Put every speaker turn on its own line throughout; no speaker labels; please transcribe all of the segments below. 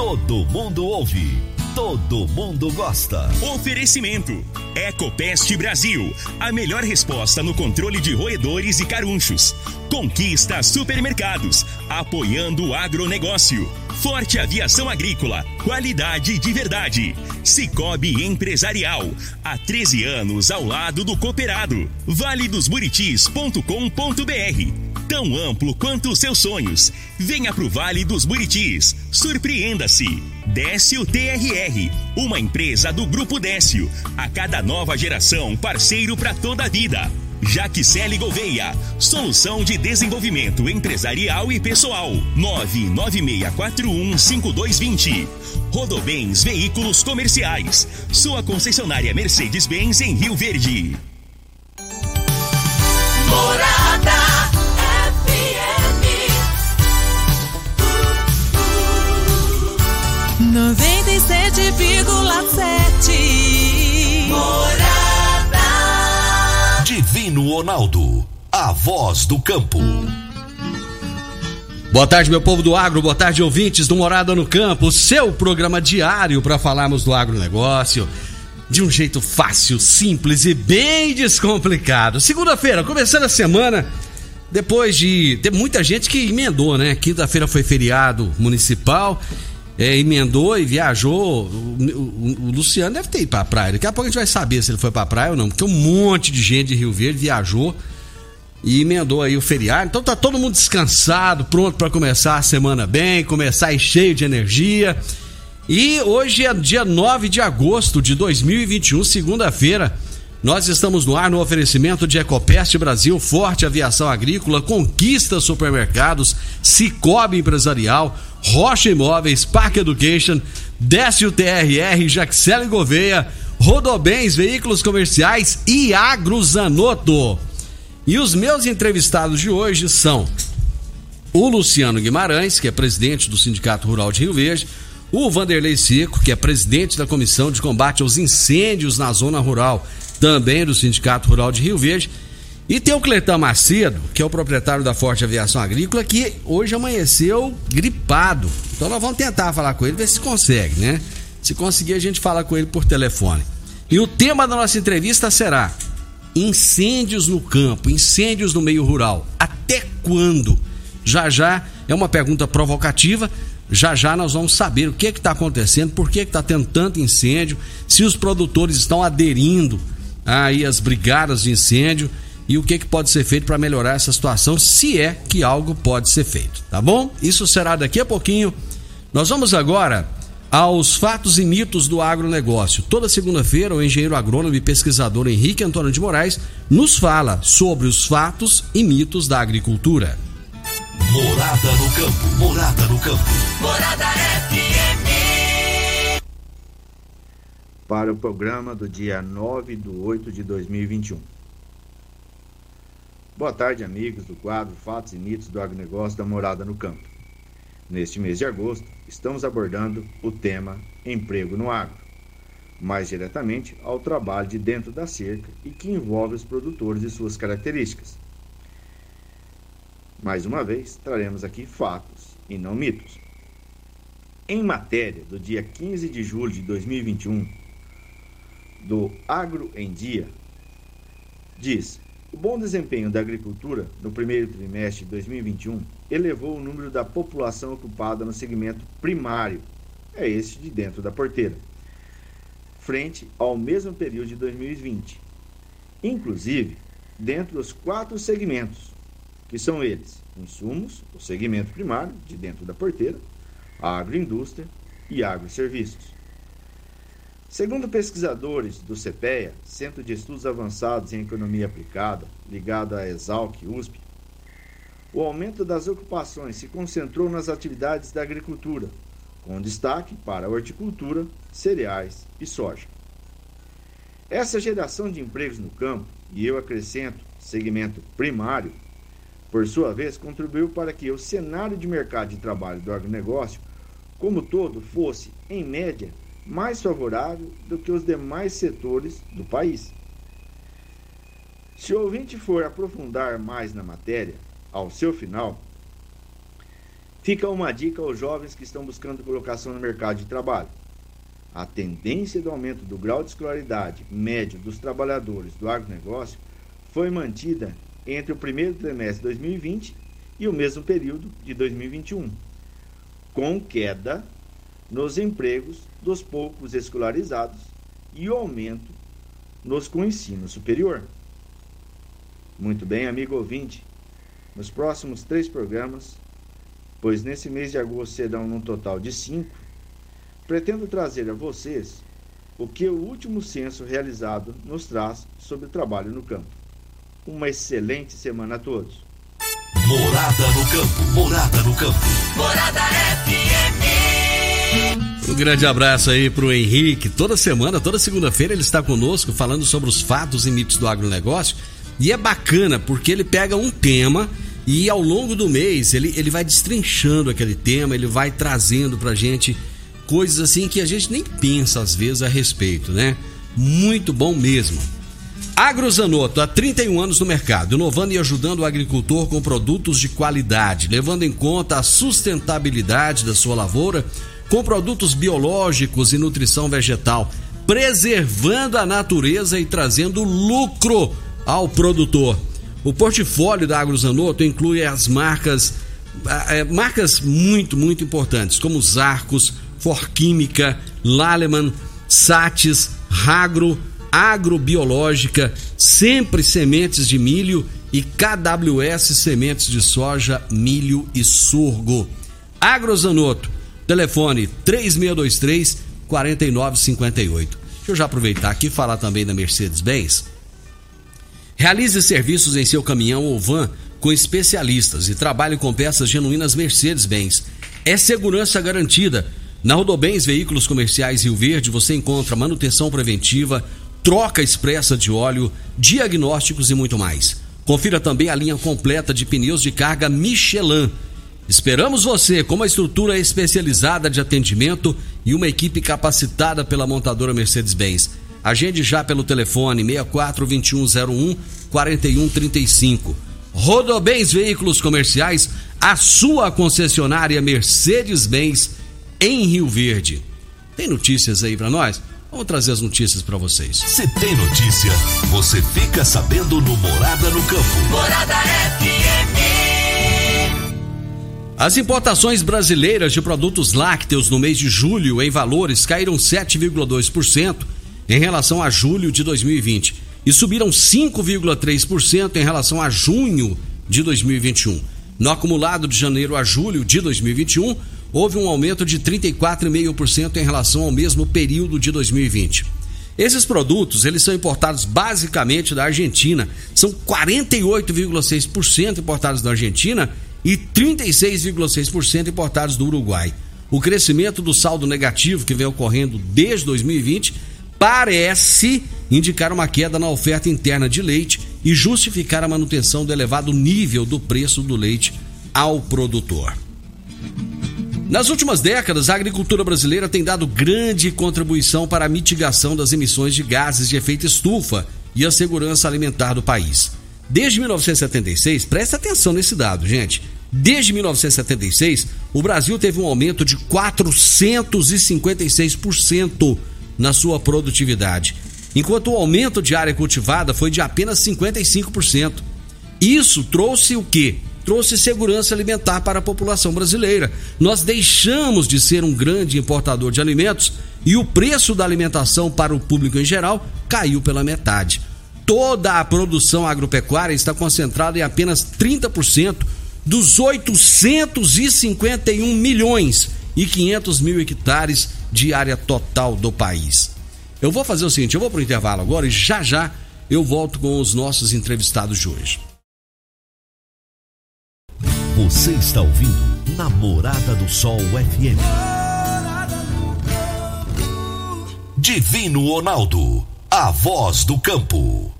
Todo mundo ouve. Todo mundo gosta.
Oferecimento. Ecopest Brasil. A melhor resposta no controle de roedores e carunchos. Conquista Supermercados. Apoiando o agronegócio. Forte Aviação Agrícola. Qualidade de verdade. Cicobi Empresarial. Há 13 anos ao lado do cooperado. Vale dos Buritis.com.br. Tão amplo quanto os seus sonhos. Venha pro Vale dos Buritis. Surpreenda-se. Décio TRR, uma empresa do Grupo Décio. A cada nova geração, parceiro para toda a vida. Jaquicele Gouveia, solução de desenvolvimento empresarial e pessoal. 996415220. Rodobens Veículos Comerciais. Sua concessionária Mercedes-Benz em Rio Verde.
Morada 97,7. Morada.
Divino Ronaldo. A voz do campo.
Boa tarde, meu povo do agro, boa tarde, ouvintes do Morada no Campo, seu programa diário para falarmos do agronegócio de um jeito fácil, simples e bem descomplicado. Segunda-feira, começando a semana, depois de ter muita gente que emendou, né? Quinta-feira foi feriado municipal, é, emendou e viajou. O, o- o Luciano deve ter ido pra praia. Daqui a pouco a gente vai saber se ele foi pra praia ou não, porque um monte de gente de Rio Verde viajou e emendou aí o feriado. Então tá todo mundo descansado, pronto para começar a semana bem, começar aí cheio de energia. E hoje é dia 9 de agosto de 2021, segunda-feira. Nós estamos no ar no oferecimento de Ecopest Brasil, Forte Aviação Agrícola, Conquista Supermercados, Cicobi Empresarial, Rocha Imóveis, Park Education, Décio TRR, Jaxele Gouveia, Rodobens Veículos Comerciais e Agrozanoto. E os meus entrevistados de hoje são o Luciano Guimarães, que é presidente do Sindicato Rural de Rio Verde, o Vanderlei Seco, que é presidente da Comissão de Combate aos Incêndios na Zona Rural, também do Sindicato Rural de Rio Verde, e tem o Cletão Macedo, que é o proprietário da Forte Aviação Agrícola, que hoje amanheceu gripado. Então nós vamos tentar falar com ele, ver se consegue, né? Se conseguir, a gente fala com ele por telefone. E o tema da nossa entrevista será incêndios no campo, incêndios no meio rural. Até quando? Já já é uma pergunta provocativa. Já já nós vamos saber o que é está acontecendo, por que está tendo tanto incêndio, se os produtores estão aderindo aí às brigadas de incêndio e o que, que pode ser feito para melhorar essa situação, se é que algo pode ser feito, tá bom? Isso será daqui a pouquinho. Nós vamos agora aos fatos e mitos do agronegócio. Toda segunda-feira, o engenheiro agrônomo e pesquisador Henrique Antônio de Moraes nos fala sobre os fatos e mitos da agricultura.
Morada no campo. Morada no campo.
Morada FM.
Para o programa do dia 9 de 8 de 2021. Boa tarde, amigos do quadro Fatos e Mitos do Agronegócio da Morada no Campo. Neste mês de agosto, estamos abordando o tema Emprego no Agro, mais diretamente ao trabalho de dentro da cerca e que envolve os produtores e suas características. Mais uma vez, traremos aqui fatos e não mitos. Em matéria do dia 15 de julho de 2021, do Agro em Dia, diz: o bom desempenho da agricultura no primeiro trimestre de 2021 elevou o número da população ocupada no segmento primário, é este de dentro da porteira, frente ao mesmo período de 2020. Inclusive, dentro dos quatro segmentos, que são eles: insumos, o segmento primário, de dentro da porteira, agroindústria e agroserviços. Segundo pesquisadores do CPEA, Centro de Estudos Avançados em Economia Aplicada, ligado à Exalc USP, o aumento das ocupações se concentrou nas atividades da agricultura, com destaque para a horticultura, cereais e soja. Essa geração de empregos no campo, e eu acrescento segmento primário, por sua vez, contribuiu para que o cenário de mercado de trabalho do agronegócio, como todo, fosse, em média, mais favorável do que os demais setores do país. Se o ouvinte for aprofundar mais na matéria, ao seu final, fica uma dica aos jovens que estão buscando colocação no mercado de trabalho. A tendência do aumento do grau de escolaridade médio dos trabalhadores do agronegócio foi mantida entre o primeiro trimestre de 2020 e o mesmo período de 2021, com queda nos empregos dos poucos escolarizados e o aumento nos com ensino superior. Muito bem, amigo ouvinte, nos próximos três programas, pois nesse mês de agosto serão num total de cinco, pretendo trazer a vocês o que o último censo realizado nos traz sobre o trabalho no campo. Uma excelente semana a todos.
Morada no campo. Morada no campo.
Morada FM.
Um grande abraço aí pro Henrique. Toda semana, toda segunda-feira ele está conosco falando sobre os fatos e mitos do agronegócio. E é bacana porque ele pega um tema e ao longo do mês ele, ele vai destrinchando aquele tema, ele vai trazendo pra gente coisas assim que a gente nem pensa às vezes a respeito, né? Muito bom mesmo. Agrozanoto, há 31 anos no mercado, inovando e ajudando o agricultor com produtos de qualidade, levando em conta a sustentabilidade da sua lavoura com produtos biológicos e nutrição vegetal, preservando a natureza e trazendo lucro ao produtor. O portfólio da Agrozanoto inclui as marcas eh, marcas muito, muito importantes, como os Arcos, Forquímica, Laleman, Sates, Ragro, Agrobiológica, Sempre Sementes de Milho e KWS Sementes de Soja, Milho e Sorgo. Agrozanoto, telefone 3623 4958. Deixa eu já aproveitar aqui e falar também da Mercedes-Benz. Realize serviços em seu caminhão ou van com especialistas e trabalhe com peças genuínas Mercedes-Benz. É segurança garantida. Na Rodobens Veículos Comerciais Rio Verde você encontra manutenção preventiva, troca expressa de óleo, diagnósticos e muito mais. Confira também a linha completa de pneus de carga Michelin. Esperamos você com uma estrutura especializada de atendimento e uma equipe capacitada pela montadora Mercedes-Benz. Agende já pelo telefone 64 2101 4135. Rodobens Veículos Comerciais, a sua concessionária Mercedes-Benz em Rio Verde. Tem notícias aí para nós? Vamos trazer as notícias para vocês.
Se tem notícia, você fica sabendo no Morada no campo.
Morada FM.
As importações brasileiras de produtos lácteos no mês de julho em valores caíram 7,2% em relação a julho de 2020 e subiram 5,3% em relação a junho de 2021. No acumulado de janeiro a julho de 2021, houve um aumento de 34,5% em relação ao mesmo período de 2020. Esses produtos, eles são importados basicamente da Argentina. São 48,6% importados da Argentina e 36,6% importados do Uruguai. O crescimento do saldo negativo que vem ocorrendo desde 2020 parece indicar uma queda na oferta interna de leite e justificar a manutenção do elevado nível do preço do leite ao produtor. Nas últimas décadas, a agricultura brasileira tem dado grande contribuição para a mitigação das emissões de gases de efeito estufa e a segurança alimentar do país. Desde 1976, presta atenção nesse dado, gente. Desde 1976, o Brasil teve um aumento de 456% na sua produtividade, enquanto o aumento de área cultivada foi de apenas 55%. Isso trouxe o quê? Trouxe segurança alimentar para a população brasileira. Nós deixamos de ser um grande importador de alimentos e o preço da alimentação para o público em geral caiu pela metade. Toda a produção agropecuária está concentrada em apenas 30% dos 851 milhões e 500 mil hectares de área total do país. Eu vou fazer o seguinte, eu vou para o intervalo agora e já já eu volto com os nossos entrevistados de hoje.
Você está ouvindo Namorada do Sol FM. Divino Ronaldo, a voz do campo.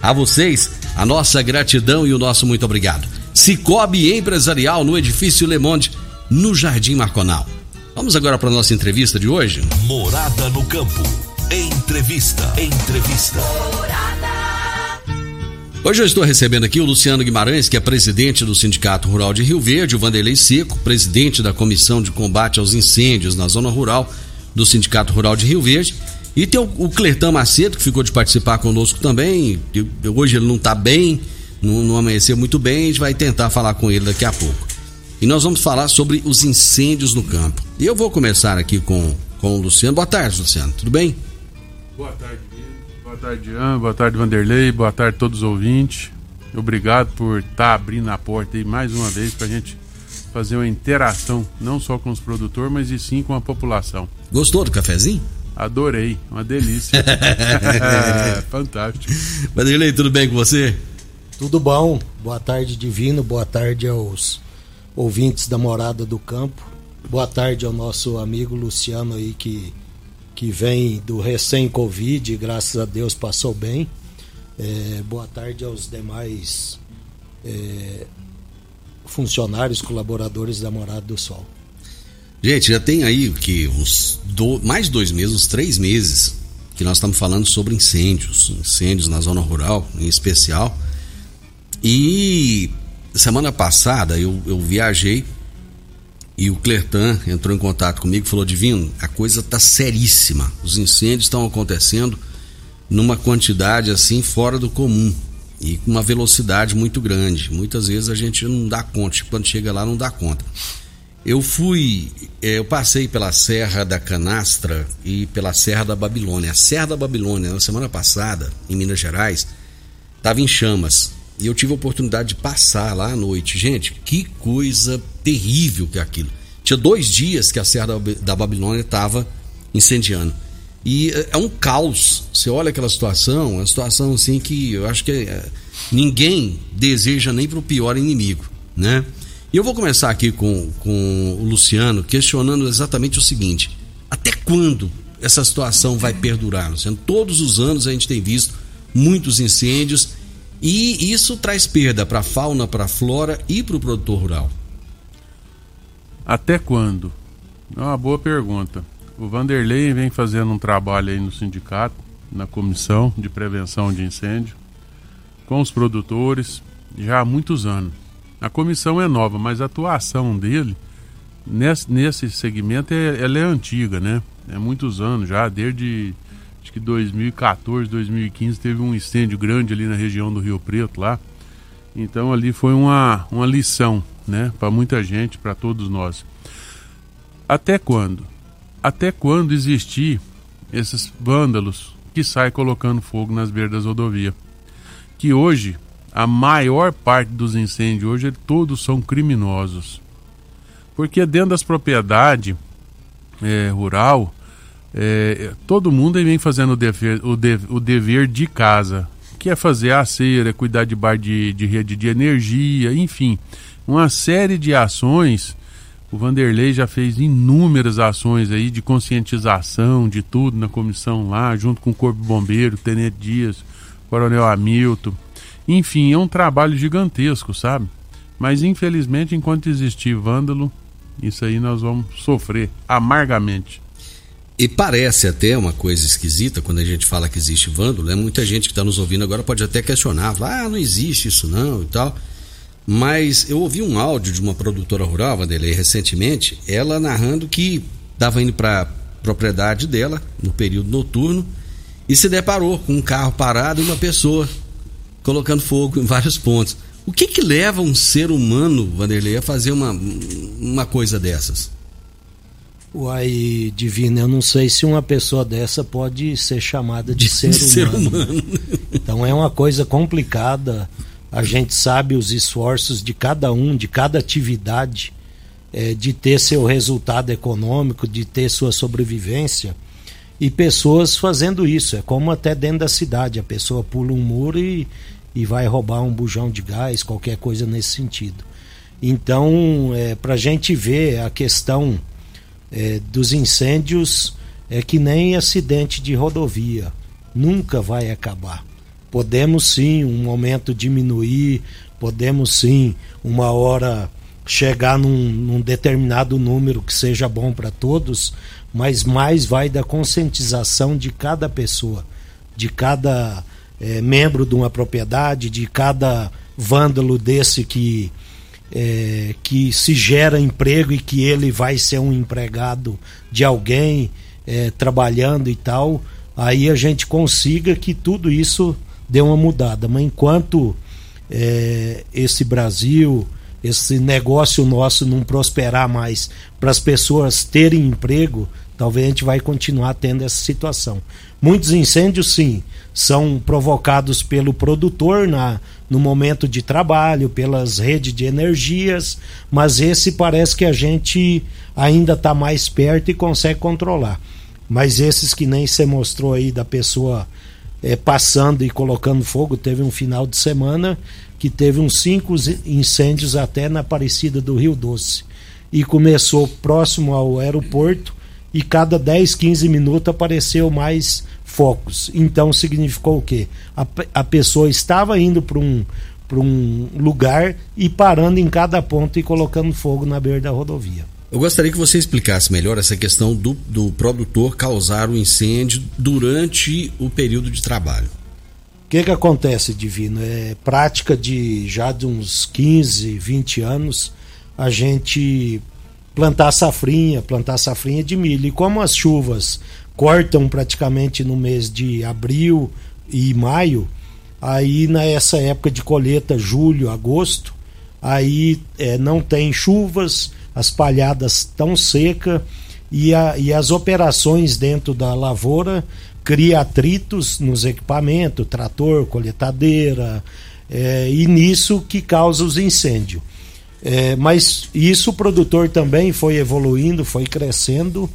A vocês, a nossa gratidão e o nosso muito obrigado. Cicobi Empresarial no edifício Le Monde, no Jardim Marconal. Vamos agora para a nossa entrevista de hoje?
Morada no campo. Entrevista. Entrevista.
Hoje eu estou recebendo aqui o Luciano Guimarães, que é presidente do Sindicato Rural de Rio Verde, o Vanderlei Seco, presidente da Comissão de Combate aos Incêndios na Zona Rural do Sindicato Rural de Rio Verde. E tem o, o Macedo, que ficou de participar conosco também. Hoje ele não está bem, não, não amanheceu muito bem, a gente vai tentar falar com ele daqui a pouco. E nós vamos falar sobre os incêndios no campo. E eu vou começar aqui com, com o Luciano. Boa tarde, Luciano. Tudo bem?
Boa tarde, Boa tarde, Ian. Boa tarde, Vanderlei. Boa tarde a todos os ouvintes. Obrigado por estar tá abrindo a porta aí mais uma vez para a gente fazer uma interação, não só com os produtores, mas e sim com a população.
Gostou do cafezinho?
Adorei, uma delícia. Fantástico.
Vanderlei, tudo bem com você?
Tudo bom. Boa tarde, Divino. Boa tarde aos ouvintes da Morada do Campo. Boa tarde ao nosso amigo Luciano aí que, que vem do recém-Covid, graças a Deus passou bem. É, boa tarde aos demais é, funcionários, colaboradores da Morada do Sol.
Gente, já tem aí que uns do, mais dois meses, uns três meses, que nós estamos falando sobre incêndios, incêndios na zona rural em especial. E semana passada eu, eu viajei e o Clertan entrou em contato comigo e falou: Divino, a coisa tá seríssima. Os incêndios estão acontecendo numa quantidade assim fora do comum e com uma velocidade muito grande. Muitas vezes a gente não dá conta, quando chega lá não dá conta. Eu fui, é, eu passei pela Serra da Canastra e pela Serra da Babilônia. A Serra da Babilônia, na semana passada, em Minas Gerais, estava em chamas. E eu tive a oportunidade de passar lá à noite. Gente, que coisa terrível que é aquilo. Tinha dois dias que a Serra da Babilônia estava incendiando. E é, é um caos. Você olha aquela situação, é uma situação assim que eu acho que é, ninguém deseja nem para o pior inimigo, né? E eu vou começar aqui com, com o Luciano questionando exatamente o seguinte: até quando essa situação vai perdurar, Luciano? Todos os anos a gente tem visto muitos incêndios e isso traz perda para a fauna, para a flora e para o produtor rural.
Até quando? É uma boa pergunta. O Vanderlei vem fazendo um trabalho aí no sindicato, na comissão de prevenção de incêndio, com os produtores, já há muitos anos. A comissão é nova, mas a atuação dele nesse, nesse segmento é, ela é antiga, né? É muitos anos já, desde acho que 2014, 2015 teve um incêndio grande ali na região do Rio Preto lá. Então ali foi uma, uma lição, né, para muita gente, para todos nós. Até quando? Até quando existir esses vândalos que saem colocando fogo nas beiras das rodovias? Que hoje a maior parte dos incêndios hoje todos são criminosos. Porque dentro das propriedades é, rural, é, todo mundo vem fazendo o dever, o, de, o dever de casa, que é fazer a cera, cuidar de bar de, de rede de energia, enfim, uma série de ações. O Vanderlei já fez inúmeras ações aí de conscientização de tudo na comissão lá, junto com o Corpo Bombeiro, Tenente Dias, Coronel Hamilton. Enfim, é um trabalho gigantesco, sabe? Mas infelizmente, enquanto existir vândalo, isso aí nós vamos sofrer amargamente.
E parece até uma coisa esquisita quando a gente fala que existe vândalo, né? Muita gente que está nos ouvindo agora pode até questionar, ah, não existe isso não e tal. Mas eu ouvi um áudio de uma produtora rural, Vanderlei, recentemente, ela narrando que estava indo para propriedade dela no período noturno e se deparou com um carro parado e uma pessoa colocando fogo em vários pontos. O que que leva um ser humano, Vanderlei, a fazer uma, uma coisa dessas?
Uai, Divina, eu não sei se uma pessoa dessa pode ser chamada de, ser,
de ser
humano.
humano.
Então é uma coisa complicada. A gente sabe os esforços de cada um, de cada atividade, é, de ter seu resultado econômico, de ter sua sobrevivência. E pessoas fazendo isso. É como até dentro da cidade. A pessoa pula um muro e, e vai roubar um bujão de gás, qualquer coisa nesse sentido. Então, é, para a gente ver a questão é, dos incêndios é que nem acidente de rodovia, nunca vai acabar. Podemos sim, um momento diminuir, podemos sim, uma hora chegar num, num determinado número que seja bom para todos, mas mais vai da conscientização de cada pessoa, de cada é, membro de uma propriedade, de cada vândalo desse que é, que se gera emprego e que ele vai ser um empregado de alguém é, trabalhando e tal, aí a gente consiga que tudo isso dê uma mudada. Mas enquanto é, esse Brasil, esse negócio nosso não prosperar mais para as pessoas terem emprego, talvez a gente vai continuar tendo essa situação. Muitos incêndios, sim, são provocados pelo produtor na, no momento de trabalho, pelas redes de energias, mas esse parece que a gente ainda está mais perto e consegue controlar. Mas esses que nem se mostrou aí da pessoa é, passando e colocando fogo, teve um final de semana que teve uns cinco incêndios até na Aparecida do Rio Doce. E começou próximo ao aeroporto e cada 10, 15 minutos apareceu mais focos. Então significou o quê? A, a pessoa estava indo para um, um lugar e parando em cada ponto e colocando fogo na beira da rodovia.
Eu gostaria que você explicasse melhor essa questão do, do produtor causar o incêndio durante o período de trabalho.
O que, que acontece, Divino? É prática de já de uns 15, 20 anos a gente plantar safrinha, plantar safrinha de milho. E como as chuvas cortam praticamente no mês de abril e maio, aí nessa época de colheita, julho, agosto, aí é, não tem chuvas, as palhadas estão secas e, a, e as operações dentro da lavoura cria atritos nos equipamentos, trator, coletadeira, é, e nisso que causa os incêndios. É, mas isso o produtor também foi evoluindo, foi crescendo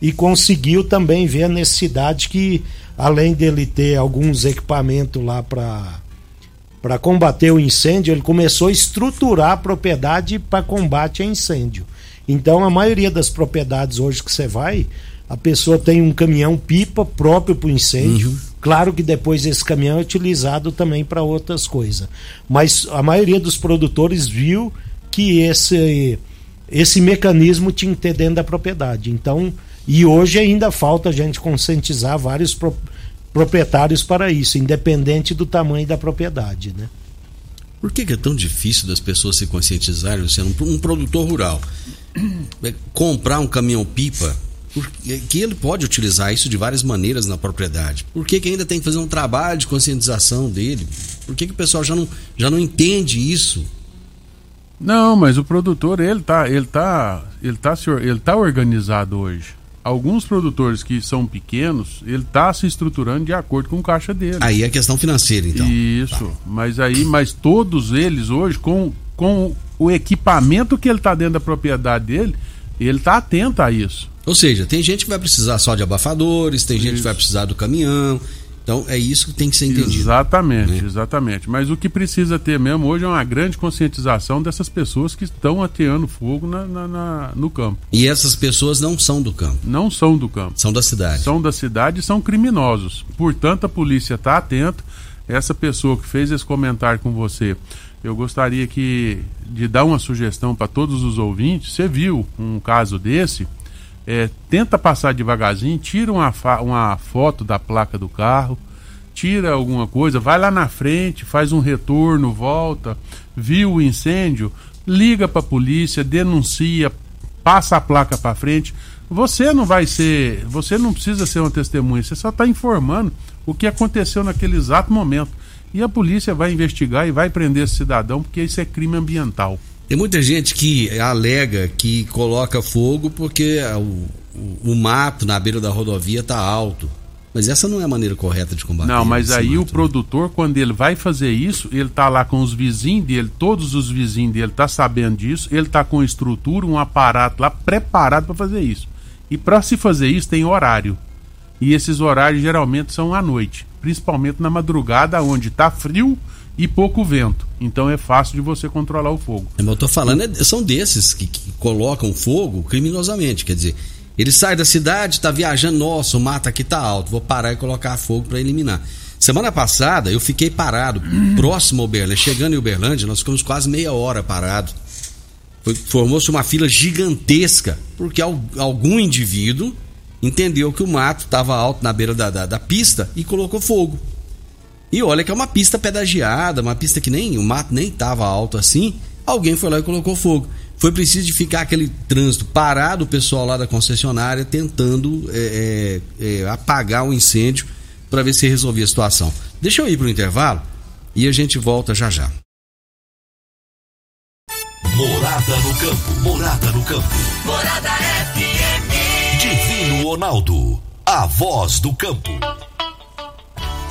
e conseguiu também ver a necessidade que, além dele ter alguns equipamentos lá para combater o incêndio, ele começou a estruturar a propriedade para combate a incêndio. Então, a maioria das propriedades hoje que você vai, a pessoa tem um caminhão pipa próprio para o incêndio. Uhum. Claro que depois esse caminhão é utilizado também para outras coisas. Mas a maioria dos produtores viu que esse, esse mecanismo tinha que ter dentro da propriedade. Então, e hoje ainda falta a gente conscientizar vários pro, proprietários para isso, independente do tamanho da propriedade, né?
Por que, é tão difícil das pessoas se conscientizarem, sendo um, produtor rural, é, comprar um caminhão pipa, porque, que ele pode utilizar isso de várias maneiras na propriedade? Por que, que ainda tem que fazer um trabalho de conscientização dele? Por que, que o pessoal já não, já não entende isso?
Não, mas o produtor, ele tá, ele tá, ele tá, ele tá organizado hoje. Alguns produtores que são pequenos, ele tá se estruturando de acordo com o caixa dele.
Aí é questão financeira, então.
Isso, tá. mas aí, mas todos eles hoje, com, com o equipamento que ele tá dentro da propriedade dele, ele tá atento a isso.
Ou seja, tem gente que vai precisar só de abafadores, tem isso. gente que vai precisar do caminhão, então é isso que tem que ser entendido.
Exatamente, né? exatamente. Mas o que precisa ter mesmo hoje é uma grande conscientização dessas pessoas que estão ateando fogo na, na, na, no campo.
E essas pessoas não são do campo?
Não são do campo.
São da cidade.
São da cidade e são criminosos. Portanto, a polícia está atenta. Essa pessoa que fez esse comentário com você, eu gostaria que de dar uma sugestão para todos os ouvintes. Você viu um caso desse? É, tenta passar devagarzinho, tira uma, uma foto da placa do carro, tira alguma coisa, vai lá na frente, faz um retorno, volta, viu o incêndio, liga para a polícia, denuncia, passa a placa para frente. Você não vai ser, você não precisa ser uma testemunha, você só está informando o que aconteceu naquele exato momento. E a polícia vai investigar e vai prender esse cidadão, porque isso é crime ambiental.
Tem muita gente que alega que coloca fogo porque o, o, o mato na beira da rodovia está alto. Mas essa não é a maneira correta de combater.
Não, mas aí o
mato, né?
produtor, quando ele vai fazer isso, ele tá lá com os vizinhos dele, todos os vizinhos dele tá sabendo disso, ele tá com estrutura, um aparato lá preparado para fazer isso. E para se fazer isso tem horário. E esses horários geralmente são à noite, principalmente na madrugada, onde tá frio e pouco vento. Então é fácil de você controlar o fogo.
É, mas eu tô falando, é- são desses que, que colocam fogo criminosamente. Quer dizer, ele sai da cidade, tá viajando, nossa, o mato aqui tá alto, vou parar e colocar fogo para eliminar. Semana passada eu fiquei parado, próximo a Uberlândia, chegando em Uberlândia, nós ficamos quase meia hora parado. Foi- Formou-se uma fila gigantesca, porque al- algum indivíduo entendeu que o mato estava alto na beira da, da, da pista e colocou fogo. E olha que é uma pista pedagiada, uma pista que nem o mato nem estava alto assim. Alguém foi lá e colocou fogo. Foi preciso de ficar aquele trânsito parado, o pessoal lá da concessionária tentando é, é, é, apagar o incêndio para ver se resolvia a situação. Deixa eu ir para o intervalo e a gente volta já já.
Morada no campo. Morada no campo.
Morada FM.
Divino Ronaldo. A voz do campo.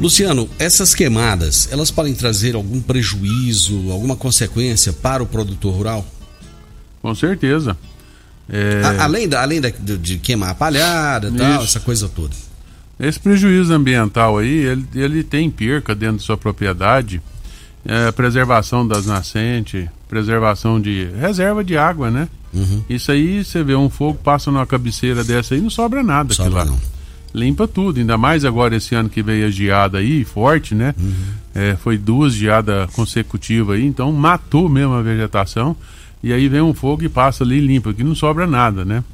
Luciano, essas queimadas, elas podem trazer algum prejuízo, alguma consequência para o produtor rural?
Com certeza. É,
A- além da, além da- de, queimar a palhada e tal, essa coisa toda.
Esse prejuízo ambiental aí, ele, ele tem perca dentro de sua propriedade, é, preservação das nascentes, preservação de reserva de água, né?
Uhum.
Isso aí, você vê um fogo, passa numa cabeceira dessa aí, não sobra nada
Sobra
lá.
não.
Limpa tudo, ainda mais agora esse ano que veio a geada aí, forte, né?
Uhum.
É, foi duas geadas consecutivas aí, então matou mesmo a vegetação. E aí vem um fogo e passa ali e limpa, que não sobra nada, né?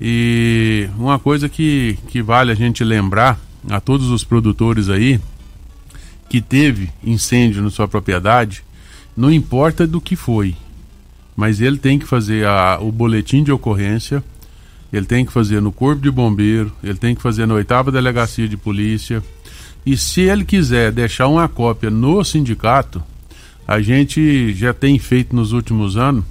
E uma coisa que, que vale a gente lembrar a todos os produtores aí que teve incêndio na sua propriedade, não importa do que foi, mas ele tem que fazer a- o boletim de ocorrência, ele tem que fazer no corpo de bombeiro, ele tem que fazer na oitava delegacia de polícia. E se ele quiser deixar uma cópia no sindicato, a gente já tem feito nos últimos anos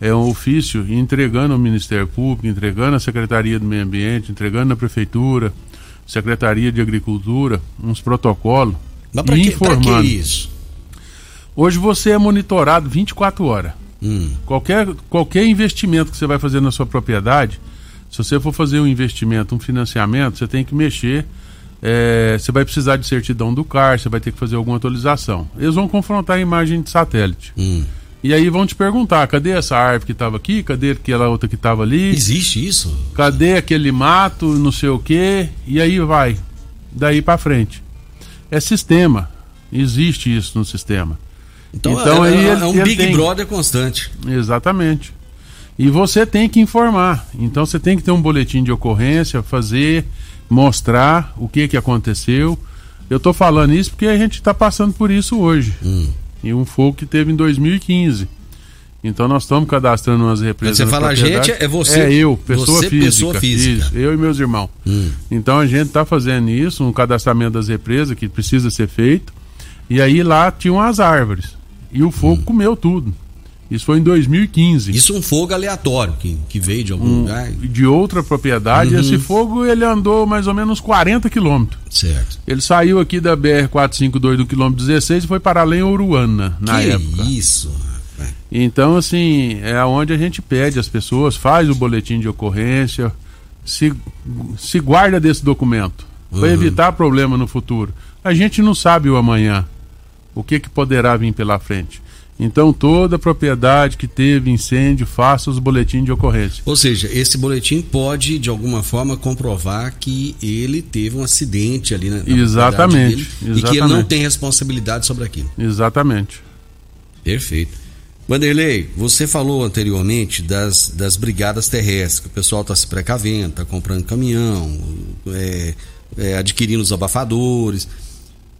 é um ofício entregando ao Ministério Público, entregando à Secretaria do Meio Ambiente, entregando à Prefeitura, Secretaria de Agricultura, uns protocolos
Mas pra que, pra
informando.
que isso?
Hoje você é monitorado 24 horas.
Hum,
Qualquer, qualquer investimento que você vai fazer na sua propriedade, se você for fazer um investimento, um financiamento, você tem que mexer. é, você vai precisar de certidão do CAR, você vai ter que fazer alguma atualização. Eles vão confrontar a imagem de satélite.
hum.
E aí vão te perguntar: cadê essa árvore que estava aqui? Cadê aquela outra que estava ali?
Existe isso?
Cadê aquele mato, não sei o quê? E aí vai. Daí para frente. É sistema. Existe isso no sistema.
Então,
Então,
é,
aí
é- é um Big
tem-
Brother constante.
Exatamente. E você tem que informar. Então você tem que ter um boletim de ocorrência, fazer, mostrar o que, que aconteceu. Eu estou falando isso porque a gente está passando por isso hoje.
Hum.
E um fogo que teve em 2015. Então nós estamos cadastrando umas represas.
Quando você fala
propriedade.
gente, é você-
É eu, pessoa
você,
física.
pessoa física.
Isso, eu e meus irmãos.
Hum.
Então a gente está fazendo isso, um cadastramento das represas que precisa ser feito. E aí lá tinham as árvores. E o fogo comeu tudo. Isso foi em 2015.
Hum. Isso é um fogo aleatório que, que veio de algum
Um-
lugar.
de outra propriedade.
Uhum.
Esse fogo ele andou mais ou menos 40 quilômetros.
Certo.
Ele saiu aqui da BR-452 do quilômetro 16 e foi parar lá em Uruana, na
que
época.
isso, rapaz.
Então, assim, é onde a gente pede às pessoas, faz o boletim de ocorrência, se, se guarda desse documento, para
Uhum.
evitar problema no futuro. A gente não sabe o amanhã, o que, que poderá vir pela frente. Então, toda propriedade que teve incêndio, faça os boletins de ocorrência.
Ou seja, esse boletim pode, de alguma forma, comprovar que ele teve um acidente ali na, na
Exatamente,
propriedade dele E que ele não
exatamente.
tem responsabilidade sobre aquilo.
Exatamente.
Perfeito. Vanderlei, você falou anteriormente das, das brigadas terrestres, que o pessoal está se precavendo, está comprando caminhão, é, é, adquirindo os abafadores.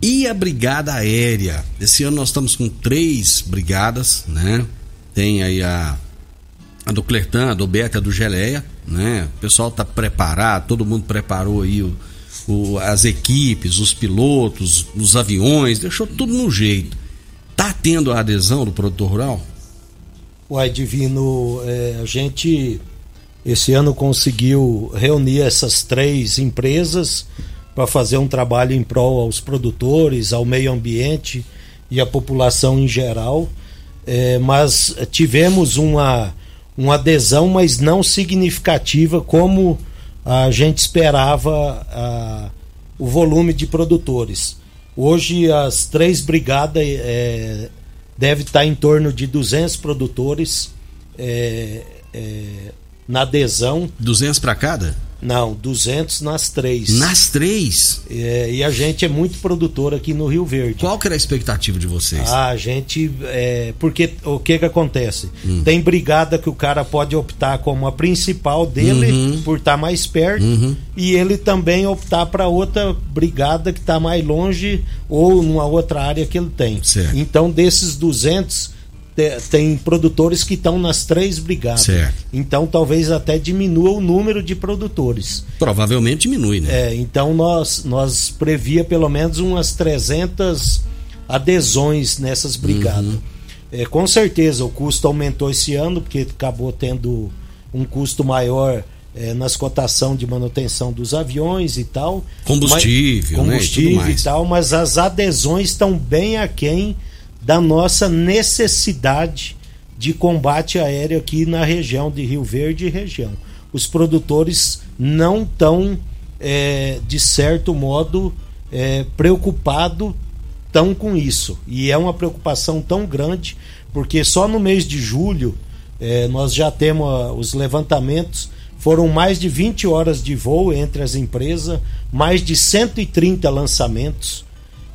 E a brigada aérea? Esse ano nós estamos com três brigadas, né? Tem aí a, a do Clertan, a do Beta, a do Geleia, né? O pessoal está preparado, todo mundo preparou aí o, o, as equipes, os pilotos, os aviões, deixou tudo no jeito. Tá tendo a adesão do produtor rural?
Uai, Divino, é, a gente esse ano conseguiu reunir essas três empresas para fazer um trabalho em prol aos produtores, ao meio ambiente e à população em geral. É, mas tivemos uma, uma adesão, mas não significativa como a gente esperava a, o volume de produtores. Hoje as três brigadas é, deve estar em torno de 200 produtores é, é, na adesão.
200 para cada?
Não, 200 nas três.
Nas três?
É, e a gente é muito produtor aqui no Rio Verde.
Qual que era a expectativa de vocês?
Ah, a gente. É, porque o que que acontece? Hum. Tem brigada que o cara pode optar como a principal dele, uhum. por estar tá mais perto, uhum. e ele também optar para outra brigada que está mais longe ou numa outra área que ele tem.
Certo.
Então, desses 200 tem produtores que estão nas três brigadas.
Certo.
Então talvez até diminua o número de produtores.
Provavelmente diminui, né?
É, então nós, nós previa pelo menos umas 300 adesões nessas brigadas. Uhum. É, com certeza o custo aumentou esse ano, porque acabou tendo um custo maior é, nas cotação de manutenção dos aviões e tal.
Combustível,
mas, combustível
né?
e, e tal, mas as adesões estão bem aquém da nossa necessidade de combate aéreo aqui na região de Rio Verde e região. Os produtores não estão, é, de certo modo, é, preocupados tão com isso. E é uma preocupação tão grande, porque só no mês de julho é, nós já temos os levantamentos. Foram mais de 20 horas de voo entre as empresas, mais de 130 lançamentos.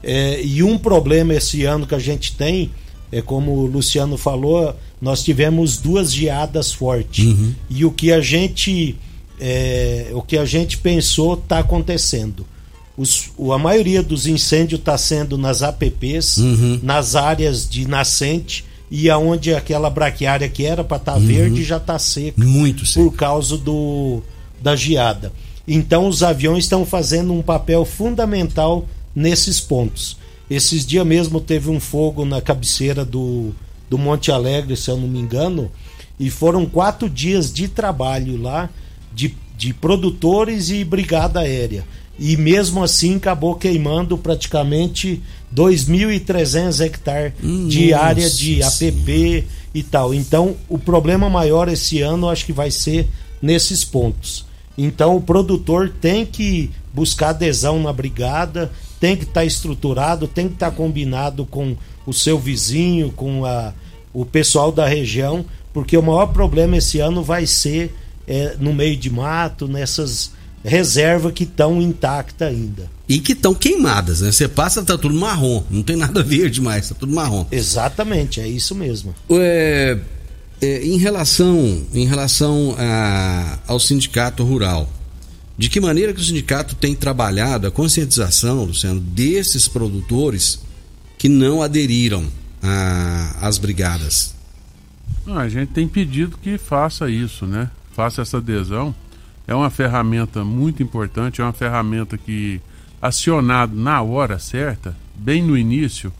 É, e um problema esse ano que a gente tem, é como o Luciano falou, nós tivemos duas geadas fortes. Uhum. E o que a gente é, o que a gente pensou está acontecendo. Os, a maioria dos incêndios está sendo nas APPs, uhum. nas áreas de nascente e aonde aquela braquiária que era para estar tá uhum. verde já está seca.
Muito
seca. Por causa do, da geada. Então os aviões estão fazendo um papel fundamental nesses pontos. Esses dias mesmo teve um fogo na cabeceira do, do Monte Alegre, se eu não me engano, e foram quatro dias de trabalho lá de, de produtores e brigada aérea. E mesmo assim acabou queimando praticamente 2.300 hectares de área de APP e tal. Então, o problema maior esse ano acho que vai ser nesses pontos. Então, o produtor tem que buscar adesão na brigada, tem que estar tá estruturado, tem que estar tá combinado com o seu vizinho, com a, o pessoal da região, porque o maior problema esse ano vai ser é, no meio de mato, nessas reservas que estão intactas ainda.
E que estão queimadas, né? Você passa, tá tudo marrom, não tem nada verde mais, tá tudo marrom.
Exatamente, é isso mesmo.
É, é, em relação, em relação a, ao sindicato rural, de que maneira que o sindicato tem trabalhado a conscientização, Luciano, desses produtores que não aderiram às brigadas?
Não, a gente tem pedido que faça isso, né? Faça essa adesão. É uma ferramenta muito importante, é uma ferramenta que, acionado na hora certa, bem no início,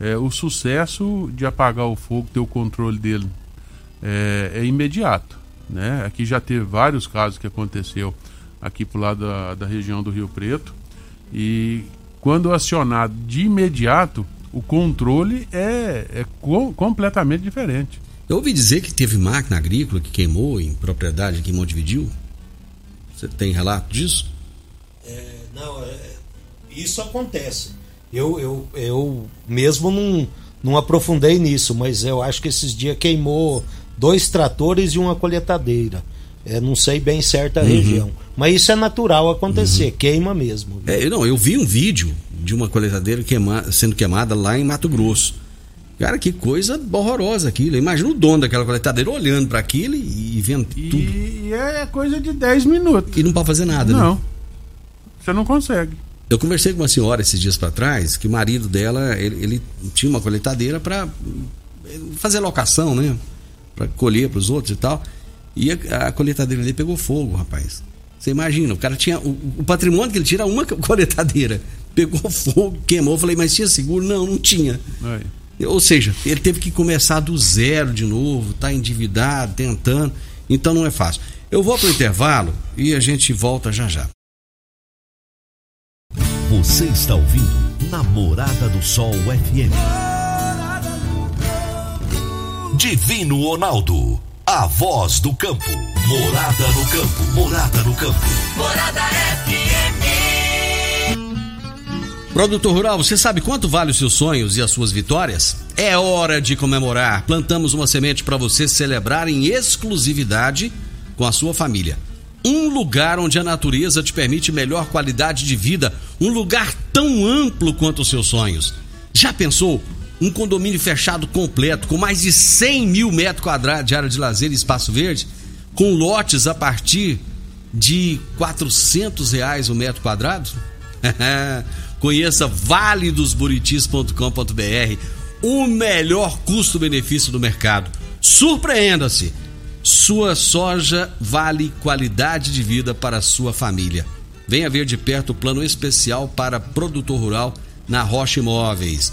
é, o sucesso de apagar o fogo, ter o controle dele é, é imediato. Né? Aqui já teve vários casos que aconteceu aqui para o lado da, da região do Rio Preto. E quando acionado de imediato, o controle é, é co completamente diferente.
Eu ouvi dizer que teve máquina agrícola que queimou em propriedade aqui em Montevidil. Você tem relato disso?
É, não, é, isso acontece. Eu, eu, eu mesmo não, não aprofundei nisso, mas eu acho que esses dias queimou dois tratores e uma coletadeira. É, não sei bem certa a uhum. região. Mas isso é natural acontecer, uhum. queima mesmo.
É, não, eu vi um vídeo de uma coletadeira queima, sendo queimada lá em Mato Grosso. Cara, que coisa horrorosa aquilo. Imagina o dono daquela coletadeira olhando para aquilo e, e vendo
E,
tudo.
e é coisa de 10 minutos.
E não pode fazer nada, né?
Não. Você não consegue.
Eu conversei com uma senhora esses dias para trás que o marido dela, ele, ele tinha uma coletadeira para fazer locação, né? Para colher para os outros e tal. E a, a coletadeira dele pegou fogo, rapaz. Você imagina, o cara tinha. O, o patrimônio que ele tira uma coletadeira. Pegou fogo, queimou. Eu falei, mas tinha seguro? Não, não tinha.
Aí.
Ou seja, ele teve que começar do zero de novo, tá endividado, tentando. Então não é fácil. Eu vou pro intervalo e a gente volta já já.
Você está ouvindo Namorada do Sol FM. Divino Ronaldo, a voz do campo. Morada no campo, morada no campo.
Morada FM.
Produtor Rural, você sabe quanto vale os seus sonhos e as suas vitórias? É hora de comemorar. Plantamos uma semente para você celebrar em exclusividade com a sua família. Um lugar onde a natureza te permite melhor qualidade de vida, um lugar tão amplo quanto os seus sonhos. Já pensou? Um condomínio fechado completo, com mais de 100 mil metros quadrados de área de lazer e espaço verde, com lotes a partir de 400 reais o metro quadrado? Conheça valedosburitis.com.br, o melhor custo-benefício do mercado. Surpreenda-se! Sua soja vale qualidade de vida para a sua família. Venha ver de perto o plano especial para produtor rural na Rocha Imóveis.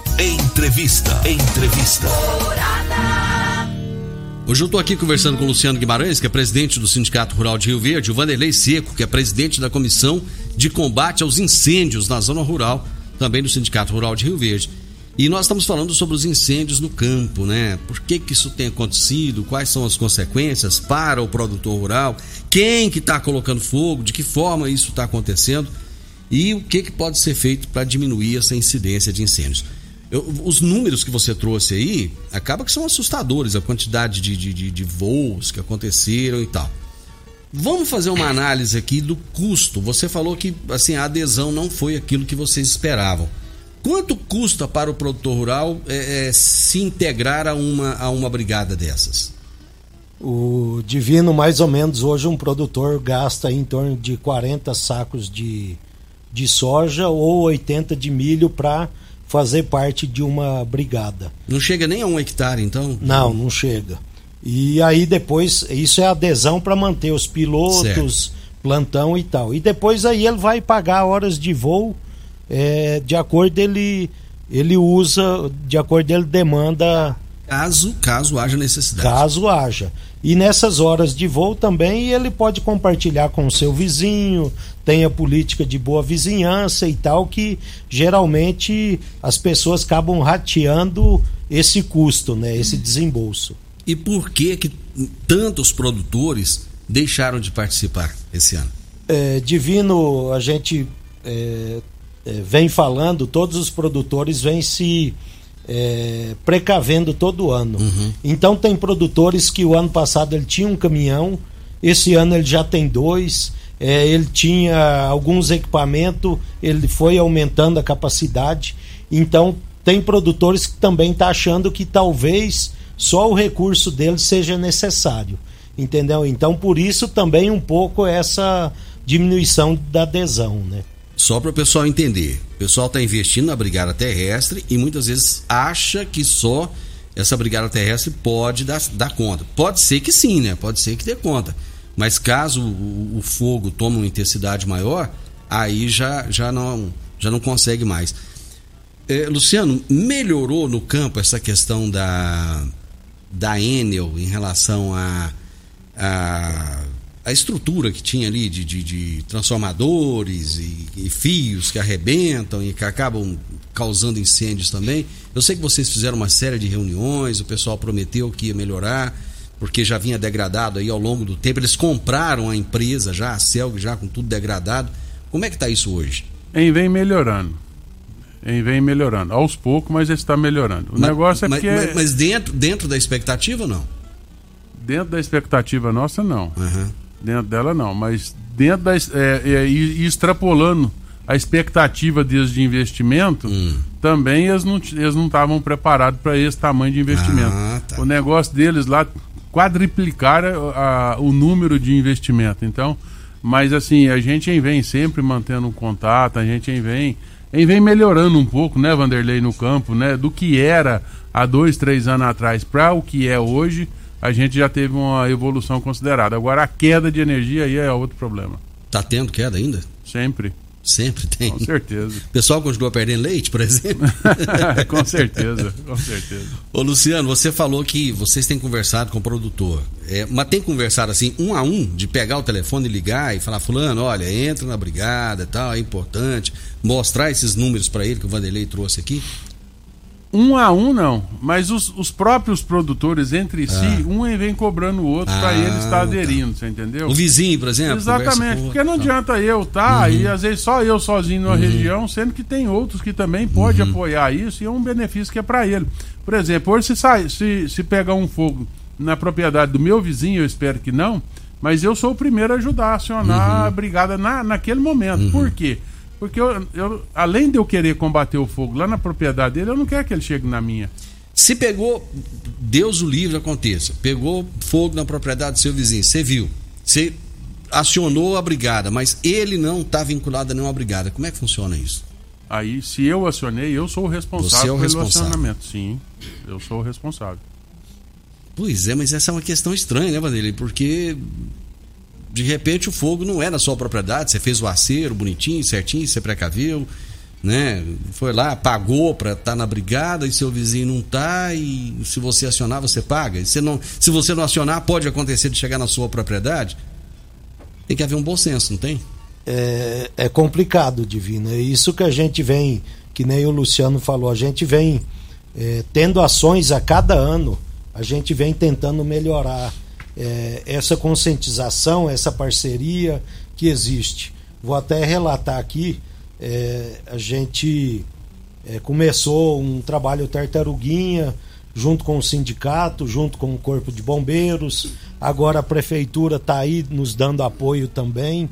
Entrevista. Entrevista.
Hoje eu estou aqui conversando com o Luciano Guimarães, que é presidente do Sindicato Rural de Rio Verde, o Vanderlei Seco, que é presidente da Comissão de Combate aos Incêndios na Zona Rural, também do Sindicato Rural de Rio Verde. E nós estamos falando sobre os incêndios no campo, né? Por que, que isso tem acontecido? Quais são as consequências para o produtor rural? Quem que está colocando fogo? De que forma isso está acontecendo? E o que, que pode ser feito para diminuir essa incidência de incêndios? Eu, os números que você trouxe aí, acaba que são assustadores, a quantidade de, de, de, voos que aconteceram e tal. Vamos fazer uma análise aqui do custo. Você falou que assim, a adesão não foi aquilo que vocês esperavam. Quanto custa para o produtor rural é, é, se integrar a uma, a uma brigada dessas?
O Divino, mais ou menos, hoje um produtor gasta em torno de 40 sacos de, de soja ou 80 de milho para fazer parte de uma brigada.
Não chega nem a um hectare, então?
Não, não chega. E aí depois, isso é adesão para manter os pilotos, certo. plantão e tal. E depois aí ele vai pagar horas de voo é, de acordo ele ele usa, de acordo ele demanda
caso caso haja necessidade.
Caso haja. E nessas horas de voo também ele pode compartilhar com o seu vizinho, tem a política de boa vizinhança e tal, que geralmente as pessoas acabam rateando esse custo, né, esse desembolso.
E por que que tantos produtores deixaram de participar esse ano?
É, divino, a gente é, é, vem falando, todos os produtores vêm se é, precavendo todo ano.
Uhum.
Então tem produtores que o ano passado ele tinha um caminhão, esse ano ele já tem dois, é, ele tinha alguns equipamentos, ele foi aumentando a capacidade. Então tem produtores que também estão tá achando que talvez só o recurso dele seja necessário. Entendeu? Então por isso também um pouco essa diminuição da adesão, né?
Só para o pessoal entender. O pessoal está investindo na brigada terrestre e muitas vezes acha que só essa brigada terrestre pode dar, dar conta. Pode ser que sim, né? Pode ser que dê conta. Mas caso o, o fogo tome uma intensidade maior, aí já, já, não, já não consegue mais. É, Luciano, melhorou no campo essa questão da, da Enel em relação a, a a estrutura que tinha ali de, de, de transformadores e, e, fios que arrebentam e que acabam causando incêndios também. Eu sei que vocês fizeram uma série de reuniões, o pessoal prometeu que ia melhorar, porque já vinha degradado aí ao longo do tempo. Eles compraram a empresa já, a Celg já com tudo degradado. Como é que está isso hoje?
Em vem melhorando. Em vem melhorando. Aos poucos, mas está melhorando. O mas, negócio é
mas,
porque.
Mas, mas, dentro, dentro da expectativa não?
Dentro da expectativa nossa, não. Uhum. Dentro dela, não. Mas dentro da. É, é, e, extrapolando a expectativa deles de investimento, hum. também eles não estavam preparados para esse tamanho de investimento. Ah, tá. O negócio deles lá quadriplicar a, a, o número de investimento. Então, mas assim, a gente vem sempre mantendo um contato, a gente vem, vem melhorando um pouco, né, Vanderlei, no campo, né, do que era há dois, três anos atrás para o que é hoje a gente já teve uma evolução considerada. Agora a queda de energia aí é outro problema.
Tá tendo queda ainda?
Sempre.
Sempre tem.
Com certeza.
O pessoal continua perdendo leite, por exemplo?
com certeza, com certeza.
Ô Luciano, você falou que vocês têm conversado com o produtor. É, mas tem conversado assim, um a um, de pegar o telefone e ligar e falar, fulano, olha, entra na brigada e tal, é importante. Mostrar esses números para ele que o Vanderlei trouxe aqui
um a um não, mas os, os próprios produtores entre ah. si, um vem cobrando o outro ah, para ele estar tá. aderindo, tá. você entendeu?
O vizinho, por exemplo.
Exatamente, porque não adianta eu tá uhum. e às vezes só eu sozinho numa uhum. região, sendo que tem outros que também pode uhum. apoiar isso e é um benefício que é para ele. Por exemplo, hoje se sai, se, se pegar um fogo na propriedade do meu vizinho, eu espero que não, mas eu sou o primeiro a ajudar a acionar uhum. a brigada na, naquele momento. Uhum. Por quê? Porque eu, eu, além de eu querer combater o fogo lá na propriedade dele, eu não quero que ele chegue na minha.
Se pegou, Deus o livre aconteça, pegou fogo na propriedade do seu vizinho, você viu, você acionou a brigada, mas ele não está vinculado a nenhuma brigada. Como é que funciona isso?
Aí, se eu acionei, eu sou o responsável Você é o pelo responsável. acionamento. Sim, eu sou o responsável.
Pois é, mas essa é uma questão estranha, né, Vanderlei? Porque de repente o fogo não é na sua propriedade, você fez o aceiro bonitinho, certinho, você precaviu, né? Foi lá, pagou para estar tá na brigada e seu vizinho não tá e se você acionar você paga. E se, não, se você não acionar, pode acontecer de chegar na sua propriedade. Tem que haver um bom senso, não tem?
É, é complicado, Divino. É isso que a gente vem, que nem o Luciano falou, a gente vem é, tendo ações a cada ano, a gente vem tentando melhorar é, essa conscientização, essa parceria que existe. Vou até relatar aqui, é, a gente é, começou um trabalho tartaruguinha junto com o sindicato, junto com o corpo de bombeiros. Agora a prefeitura está aí nos dando apoio também.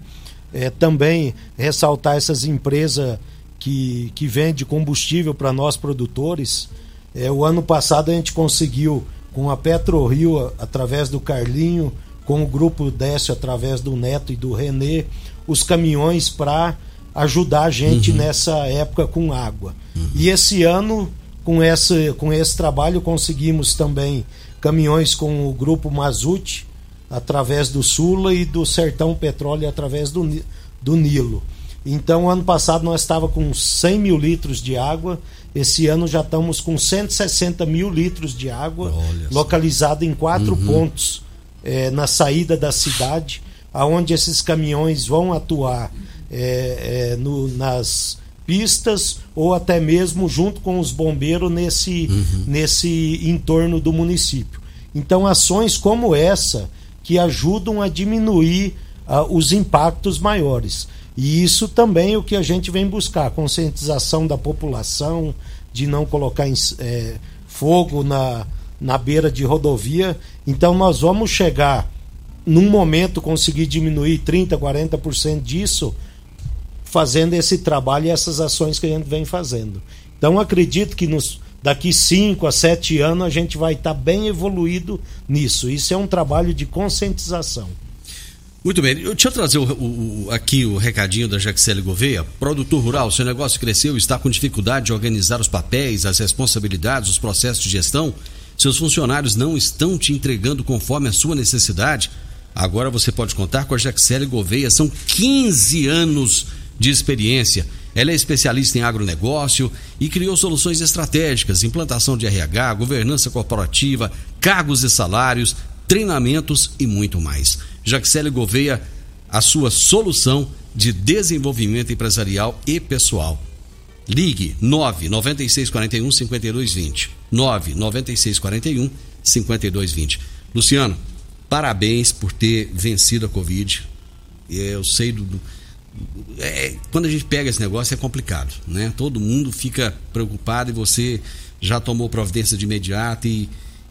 É, também ressaltar essas empresas que, que vendem combustível para nós produtores. É, o ano passado a gente conseguiu com a PetroRio através do Carlinho, com o grupo Décio através do Neto e do Renê, os caminhões para ajudar a gente uhum. nessa época com água. Uhum. E esse ano, com esse, com esse trabalho, conseguimos também caminhões com o grupo Mazute, através do Sula e do Sertão Petróleo através do, do Nilo. Então, ano passado nós estava com 100 mil litros de água esse ano já estamos com 160 mil litros de água localizado em quatro uhum. pontos é, na saída da cidade, aonde esses caminhões vão atuar é, é, no, nas pistas ou até mesmo junto com os bombeiros nesse, uhum. nesse entorno do município. Então, ações como essa que ajudam a diminuir uh, os impactos maiores. E isso também é o que a gente vem buscar, conscientização da população, de não colocar em, é, fogo na, na beira de rodovia. Então nós vamos chegar num momento conseguir diminuir 30%, 40% disso, fazendo esse trabalho e essas ações que a gente vem fazendo. Então acredito que nos daqui 5 a 7 anos a gente vai estar tá bem evoluído nisso. Isso é um trabalho de conscientização.
Muito bem, deixa eu trazer o, o, aqui o recadinho da Jaxele Gouveia. Produtor rural, seu negócio cresceu e está com dificuldade de organizar os papéis, as responsabilidades, os processos de gestão. Seus funcionários não estão te entregando conforme a sua necessidade. Agora você pode contar com a Jaxele Gouveia. São 15 anos de experiência. Ela é especialista em agronegócio e criou soluções estratégicas, implantação de RH, governança corporativa, cargos e salários, treinamentos e muito mais. Jaxele Gouveia, a sua solução de desenvolvimento empresarial e pessoal. Ligue 99641 5220. 99641 5220. Luciano, parabéns por ter vencido a Covid. Eu sei do. do é, quando a gente pega esse negócio é complicado, né? Todo mundo fica preocupado e você já tomou providência de imediato e,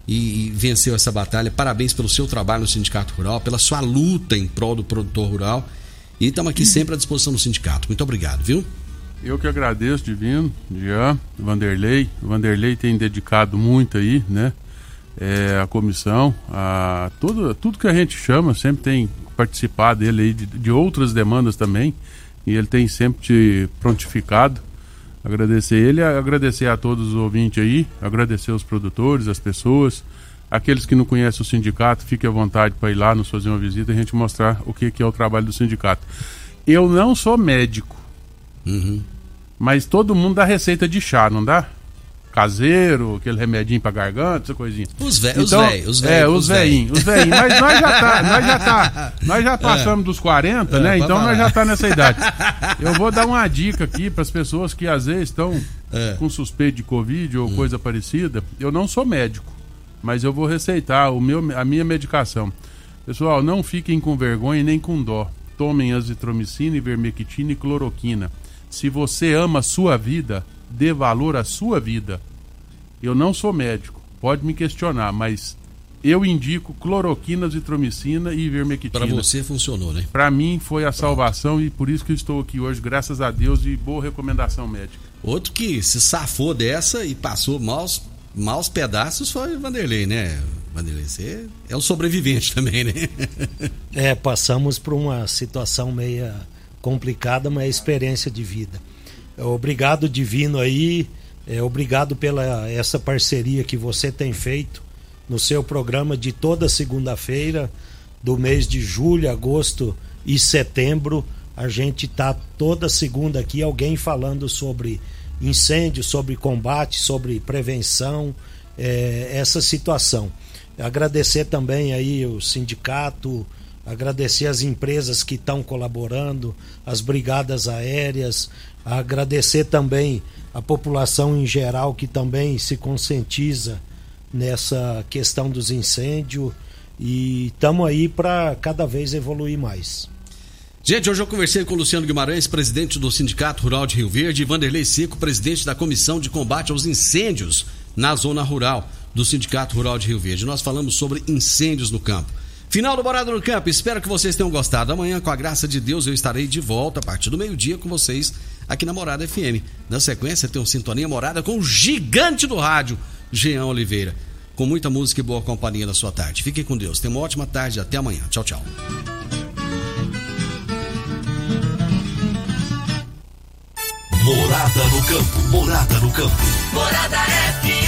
e, e venceu essa batalha. Parabéns pelo seu trabalho no Sindicato Rural, pela sua luta em prol do produtor rural. E estamos aqui sempre à disposição do sindicato. Muito obrigado, viu?
Eu que agradeço, Divino, Jean, Vanderlei. O Vanderlei tem dedicado muito aí, né? É, a comissão, a tudo, tudo que a gente chama, sempre tem participado dele aí de, de outras demandas também. E ele tem sempre te prontificado. Agradecer ele, agradecer a todos os ouvintes aí, agradecer os produtores, as pessoas, aqueles que não conhecem o sindicato, fiquem à vontade para ir lá nos fazer uma visita e a gente mostrar o que, que é o trabalho do sindicato. Eu não sou médico,
Uhum.
mas todo mundo dá receita de chá, não dá? Caseiro, aquele remedinho pra garganta, essa coisinha.
Os velhos,
Então,
os velhos, os
É, os velhinhos, os velhinhos. Mas nós já tá, nós já tá, nós já passamos dos 40,
É,
né? Então
falar.
nós já tá nessa idade. Eu vou dar uma dica aqui para as pessoas que às vezes estão
É.
com suspeito de Covid
Hum.
ou coisa parecida. Eu não sou médico, mas eu vou receitar o meu, a minha medicação. Pessoal, não fiquem com vergonha nem com dó. Tomem azitromicina, ivermectina e cloroquina. Se você ama a sua vida, dê valor à sua vida. Eu não sou médico, pode me questionar, mas eu indico cloroquina, azitromicina e ivermectina.
Para você funcionou, né?
Para mim foi a salvação e por isso que eu estou aqui hoje, graças a Deus e boa recomendação médica.
Outro que se safou dessa e passou maus, maus pedaços foi o Vanderlei, né? Vanderlei, você é um sobrevivente também, né?
É, passamos por uma situação meia complicada, mas é experiência de vida. É, Obrigado, Divino, aí. É, obrigado pela essa parceria que você tem feito no seu programa de toda segunda-feira, do mês de julho, agosto e setembro. A gente tá toda segunda aqui, alguém falando sobre incêndio, sobre combate, sobre prevenção, é, essa situação. Agradecer também aí o sindicato, agradecer as empresas que estão colaborando, as brigadas aéreas, agradecer também a população em geral que também se conscientiza nessa questão dos incêndios e estamos aí para cada vez evoluir mais.
Gente, hoje eu conversei com o Luciano Guimarães, presidente do Sindicato Rural de Rio Verde, e Vanderlei Seco, presidente da Comissão de Combate aos Incêndios na Zona Rural do Sindicato Rural de Rio Verde. Nós falamos sobre incêndios no campo. Final do Morada no Campo, espero que vocês tenham gostado. Amanhã, com a graça de Deus, eu estarei de volta a partir do meio-dia com vocês aqui na Morada FM. Na sequência, tem um Sintonia Morada com o gigante do rádio, Jean Oliveira. Com muita música e boa companhia na sua tarde. Fiquem com Deus. Tenha uma ótima tarde. Até amanhã. Tchau, tchau.
Morada no campo. Morada no campo.
Morada FM.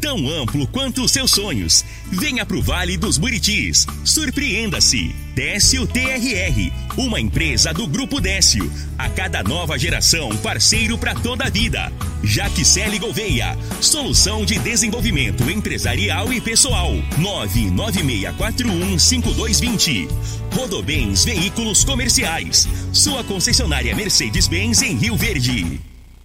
Tão amplo quanto os seus sonhos. Venha pro Vale dos Buritis. Surpreenda-se. Décio TRR, uma empresa do Grupo Décio. A cada nova geração, parceiro para toda a vida. Jaquicele Gouveia, solução de desenvolvimento empresarial e pessoal. 996415220. Rodobens Veículos Comerciais. Sua concessionária Mercedes-Benz em Rio Verde.